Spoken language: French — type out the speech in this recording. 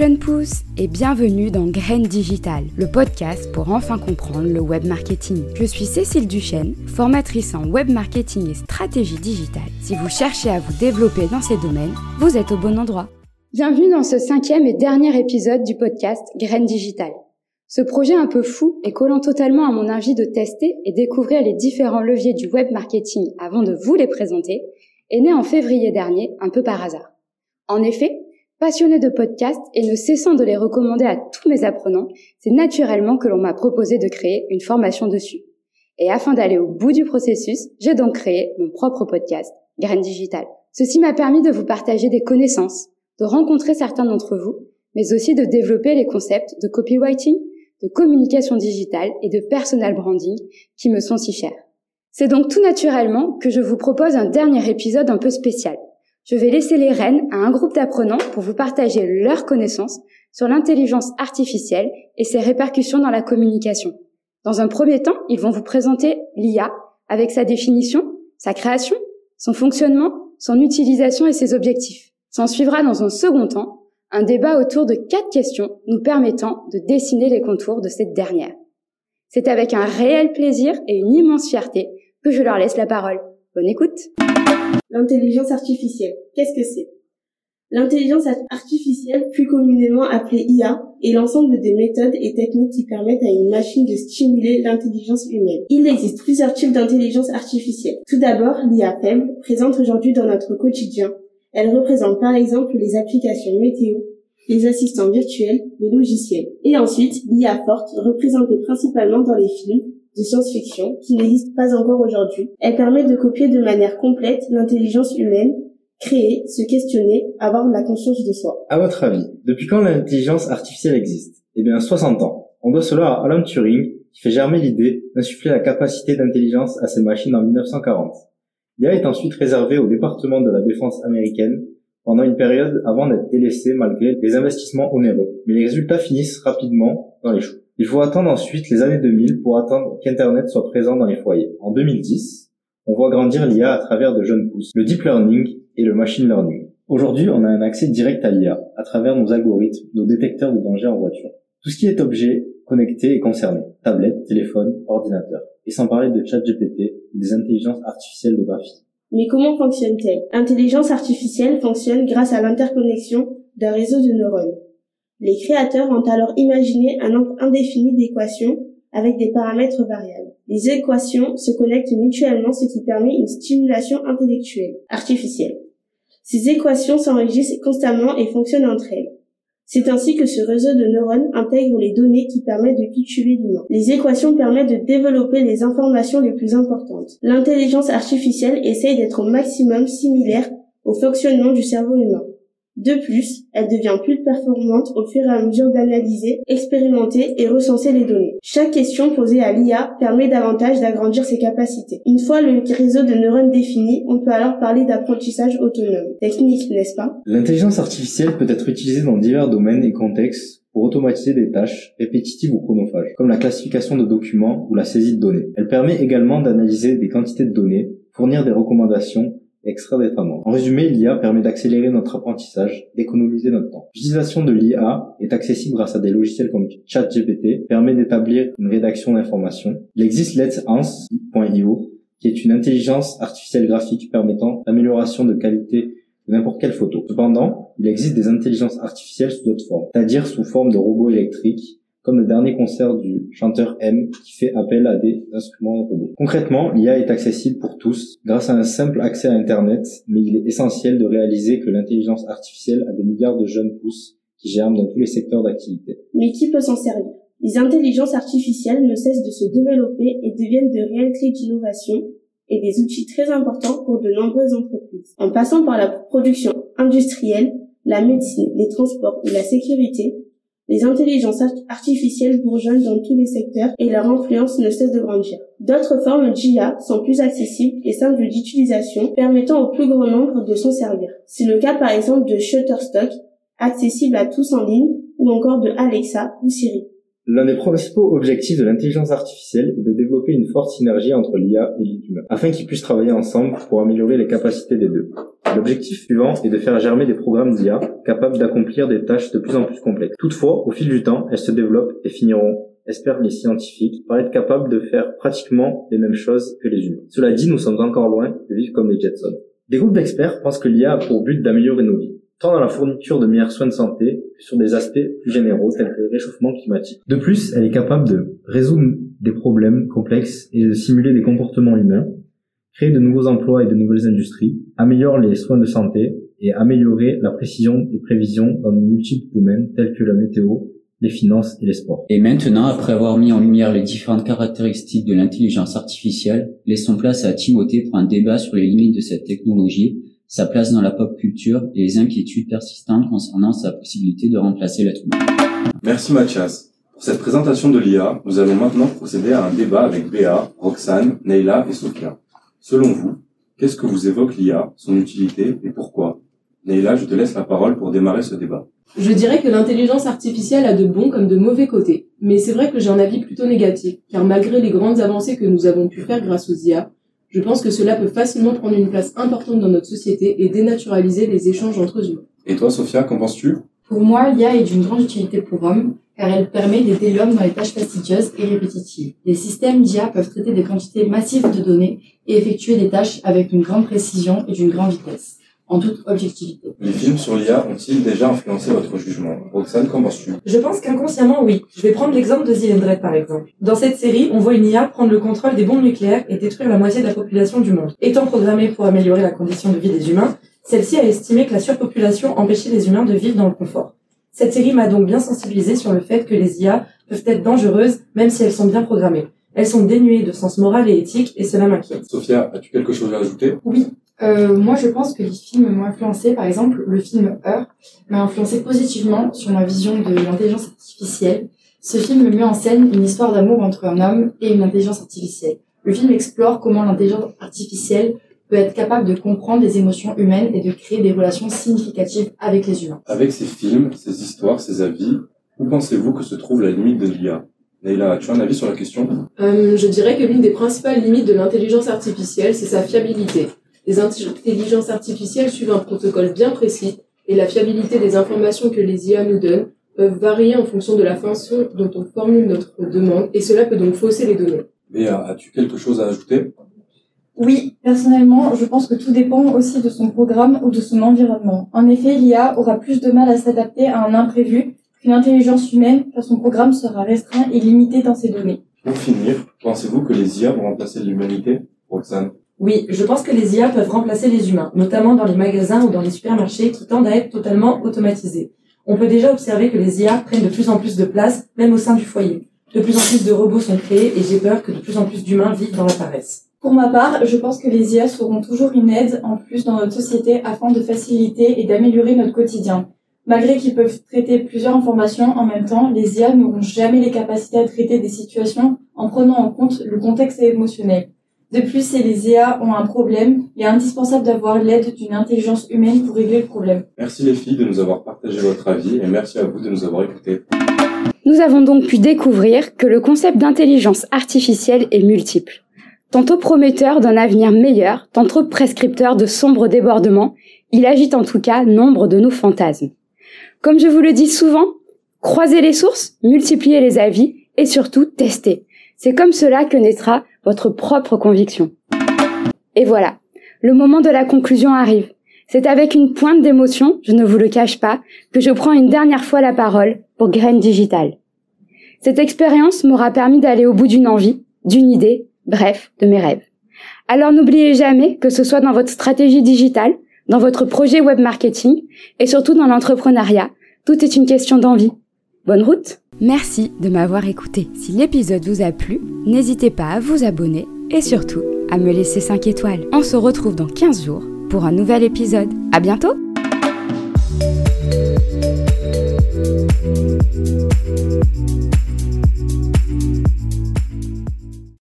jeunes pousses et bienvenue dans Graines Digital, le podcast pour enfin comprendre le web marketing. Je suis Cécile Duchesne, formatrice en web marketing et stratégie digitale. Si vous cherchez à vous développer dans ces domaines, vous êtes au bon endroit. Bienvenue dans ce cinquième et dernier épisode du podcast Graines Digital. Ce projet un peu fou et collant totalement à mon envie de tester et découvrir les différents leviers du web marketing avant de vous les présenter, est né en février dernier, un peu par hasard. En effet, passionné de podcasts et ne cessant de les recommander à tous mes apprenants, c'est naturellement que l'on m'a proposé de créer une formation dessus. Et afin d'aller au bout du processus, j'ai donc créé mon propre podcast, Graines Digital. Ceci m'a permis de vous partager des connaissances, de rencontrer certains d'entre vous, mais aussi de développer les concepts de copywriting, de communication digitale et de personal branding qui me sont si chers. C'est donc tout naturellement que je vous propose un dernier épisode un peu spécial. Je vais laisser les rênes à un groupe d'apprenants pour vous partager leurs connaissances sur l'intelligence artificielle et ses répercussions dans la communication. Dans un premier temps, ils vont vous présenter l'IA avec sa définition, sa création, son fonctionnement, son utilisation et ses objectifs. S'en suivra dans un second temps un débat autour de quatre questions nous permettant de dessiner les contours de cette dernière. C'est avec un réel plaisir et une immense fierté que je leur laisse la parole. Bonne écoute L'intelligence artificielle, qu'est-ce que c'est? L'intelligence artificielle, plus communément appelée IA, est l'ensemble des méthodes et techniques qui permettent à une machine de stimuler l'intelligence humaine. Il existe plusieurs types d'intelligence artificielle. Tout d'abord, l'IA faible, présente aujourd'hui dans notre quotidien, elle représente par exemple les applications météo, les assistants virtuels, les logiciels. Et ensuite, l'IA forte, représentée principalement dans les films de science-fiction, qui n'existent pas encore aujourd'hui. Elle permet de copier de manière complète l'intelligence humaine, créer, se questionner, avoir la conscience de soi. À votre avis, depuis quand l'intelligence artificielle existe? Eh bien, 60 ans. On doit cela à Alan Turing, qui fait germer l'idée d'insuffler la capacité d'intelligence à ces machines en 1940. L'IA est ensuite réservé au département de la défense américaine pendant une période avant d'être délaissé malgré les investissements onéreux. Mais les résultats finissent rapidement dans les choux. Il faut attendre ensuite les années 2000 pour attendre qu'Internet soit présent dans les foyers. En 2010, on voit grandir l'IA à travers de jeunes pousses, le deep learning et le machine learning. Aujourd'hui, on a un accès direct à l'IA à travers nos algorithmes, nos détecteurs de danger en voiture. Tout ce qui est objet connecté est concerné. Tablette, téléphone, ordinateur. Et sans parler de chat GPT des intelligences artificielles de graphie. Mais comment fonctionne-t-elle? L'intelligence artificielle fonctionne grâce à l'interconnexion d'un réseau de neurones. Les créateurs ont alors imaginé un nombre indéfini d'équations avec des paramètres variables. Les équations se connectent mutuellement, ce qui permet une stimulation intellectuelle, artificielle. Ces équations s'enregistrent constamment et fonctionnent entre elles. C'est ainsi que ce réseau de neurones intègre les données qui permettent de cultiver l'humain. Les équations permettent de développer les informations les plus importantes. L'intelligence artificielle essaye d'être au maximum similaire au fonctionnement du cerveau humain. De plus, elle devient plus performante au fur et à mesure d'analyser, expérimenter et recenser les données. Chaque question posée à l'IA permet davantage d'agrandir ses capacités. Une fois le réseau de neurones défini, on peut alors parler d'apprentissage autonome. Technique, n'est-ce pas? L'intelligence artificielle peut être utilisée dans divers domaines et contextes pour automatiser des tâches répétitives ou chronophages, comme la classification de documents ou la saisie de données. Elle permet également d'analyser des quantités de données, fournir des recommandations extra En résumé, l'IA permet d'accélérer notre apprentissage, d'économiser notre temps. L'utilisation de l'IA est accessible grâce à des logiciels comme ChatGPT, permet d'établir une rédaction d'informations. Il existe Let's Answer.io, qui est une intelligence artificielle graphique permettant l'amélioration de qualité de n'importe quelle photo. Cependant, il existe des intelligences artificielles sous d'autres formes, c'est-à-dire sous forme de robots électriques comme le dernier concert du chanteur M qui fait appel à des instruments robots. Concrètement, l'IA est accessible pour tous grâce à un simple accès à Internet, mais il est essentiel de réaliser que l'intelligence artificielle a des milliards de jeunes pousses qui germent dans tous les secteurs d'activité. Mais qui peut s'en servir? Les intelligences artificielles ne cessent de se développer et deviennent de réelles clés d'innovation et des outils très importants pour de nombreuses entreprises. En passant par la production industrielle, la médecine, les transports ou la sécurité, les intelligences artificielles bourgeonnent dans tous les secteurs et leur influence ne cesse de grandir. D'autres formes d'IA sont plus accessibles et simples d'utilisation, permettant au plus grand nombre de s'en servir. C'est le cas par exemple de Shutterstock, accessible à tous en ligne, ou encore de Alexa ou Siri. L'un des principaux objectifs de l'intelligence artificielle est de développer une forte synergie entre l'IA et l'humain, afin qu'ils puissent travailler ensemble pour améliorer les capacités des deux. L'objectif suivant est de faire germer des programmes d'IA capables d'accomplir des tâches de plus en plus complexes. Toutefois, au fil du temps, elles se développent et finiront, espèrent les scientifiques, par être capables de faire pratiquement les mêmes choses que les humains. Cela dit, nous sommes encore loin de vivre comme les Jetsons. Des groupes d'experts pensent que l'IA a pour but d'améliorer nos vies, tant dans la fourniture de meilleurs soins de santé que sur des aspects plus généraux tels que le réchauffement climatique. De plus, elle est capable de résoudre des problèmes complexes et de simuler des comportements humains, créer de nouveaux emplois et de nouvelles industries, améliorer les soins de santé et améliorer la précision des prévisions dans de multiples domaines tels que la météo, les finances et les sports. Et maintenant, après avoir mis en lumière les différentes caractéristiques de l'intelligence artificielle, laissons place à Timothée pour un débat sur les limites de cette technologie, sa place dans la pop culture et les inquiétudes persistantes concernant sa possibilité de remplacer l'être humain. Merci Mathias. Pour cette présentation de l'IA, nous allons maintenant procéder à un débat avec Béa, Roxane, Neila et Sophia. Selon vous, qu'est-ce que vous évoque l'IA, son utilité et pourquoi? Neila, je te laisse la parole pour démarrer ce débat. Je dirais que l'intelligence artificielle a de bons comme de mauvais côtés, mais c'est vrai que j'ai un avis plutôt négatif, car malgré les grandes avancées que nous avons pu faire grâce aux IA, je pense que cela peut facilement prendre une place importante dans notre société et dénaturaliser les échanges entre humains. Et toi, Sophia, qu'en penses-tu? Pour moi, l'IA est d'une grande utilité pour l'homme, car elle permet d'aider l'homme dans les tâches fastidieuses et répétitives. Les systèmes d'IA peuvent traiter des quantités massives de données et effectuer des tâches avec une grande précision et d'une grande vitesse en toute objectivité. Les films sur l'IA ont-ils déjà influencé votre jugement? Roxane, qu'en penses-tu? Je pense qu'inconsciemment, oui. Je vais prendre l'exemple de The Android, par exemple. Dans cette série, on voit une IA prendre le contrôle des bombes nucléaires et détruire la moitié de la population du monde. Étant programmée pour améliorer la condition de vie des humains, celle-ci a estimé que la surpopulation empêchait les humains de vivre dans le confort. Cette série m'a donc bien sensibilisé sur le fait que les IA peuvent être dangereuses même si elles sont bien programmées. Elles sont dénuées de sens moral et éthique et cela m'inquiète. Sophia, as-tu quelque chose à ajouter? Oui, euh, moi, je pense que les films m'ont influencé. Par exemple, le film Heure m'a influencé positivement sur ma vision de l'intelligence artificielle. Ce film met en scène une histoire d'amour entre un homme et une intelligence artificielle. Le film explore comment l'intelligence artificielle peut être capable de comprendre les émotions humaines et de créer des relations significatives avec les humains. Avec ces films, ces histoires, ces avis, où pensez-vous que se trouve la limite de l'IA Neila, as-tu un avis sur la question? Euh, Je dirais que l'une des principales limites de l'intelligence artificielle, c'est sa fiabilité. Les intelligences artificielles suivent un protocole bien précis et la fiabilité des informations que les IA nous donnent peuvent varier en fonction de la façon dont on formule notre demande et cela peut donc fausser les données. Béa, as-tu quelque chose à ajouter? Oui, personnellement, je pense que tout dépend aussi de son programme ou de son environnement. En effet, l'IA aura plus de mal à s'adapter à un imprévu qu'une intelligence humaine car son programme sera restreint et limité dans ses données. Pour finir, pensez-vous que les IA vont remplacer l'humanité Roxane? Oui, je pense que les IA peuvent remplacer les humains, notamment dans les magasins ou dans les supermarchés qui tendent à être totalement automatisés. On peut déjà observer que les IA prennent de plus en plus de place, même au sein du foyer. De plus en plus de robots sont créés et j'ai peur que de plus en plus d'humains vivent dans la paresse. Pour ma part, je pense que les IA seront toujours une aide en plus dans notre société afin de faciliter et d'améliorer notre quotidien. Malgré qu'ils peuvent traiter plusieurs informations en même temps, les IA n'auront jamais les capacités à traiter des situations en prenant en compte le contexte émotionnel. De plus, si les IA ont un problème, il est indispensable d'avoir l'aide d'une intelligence humaine pour régler le problème. Merci les filles de nous avoir partagé votre avis et merci à vous de nous avoir écoutés. Nous avons donc pu découvrir que le concept d'intelligence artificielle est multiple. Tantôt prometteur d'un avenir meilleur, tantôt prescripteur de sombres débordements, il agite en tout cas nombre de nos fantasmes. Comme je vous le dis souvent, croisez les sources, multipliez les avis et surtout testez. C'est comme cela que naîtra votre propre conviction. Et voilà, le moment de la conclusion arrive. C'est avec une pointe d'émotion, je ne vous le cache pas, que je prends une dernière fois la parole pour Graine Digital. Cette expérience m'aura permis d'aller au bout d'une envie, d'une idée, bref, de mes rêves. Alors n'oubliez jamais que ce soit dans votre stratégie digitale, dans votre projet web marketing et surtout dans l'entrepreneuriat, tout est une question d'envie. Bonne route Merci de m'avoir écouté. Si l'épisode vous a plu, n'hésitez pas à vous abonner et surtout à me laisser 5 étoiles. On se retrouve dans 15 jours pour un nouvel épisode. À bientôt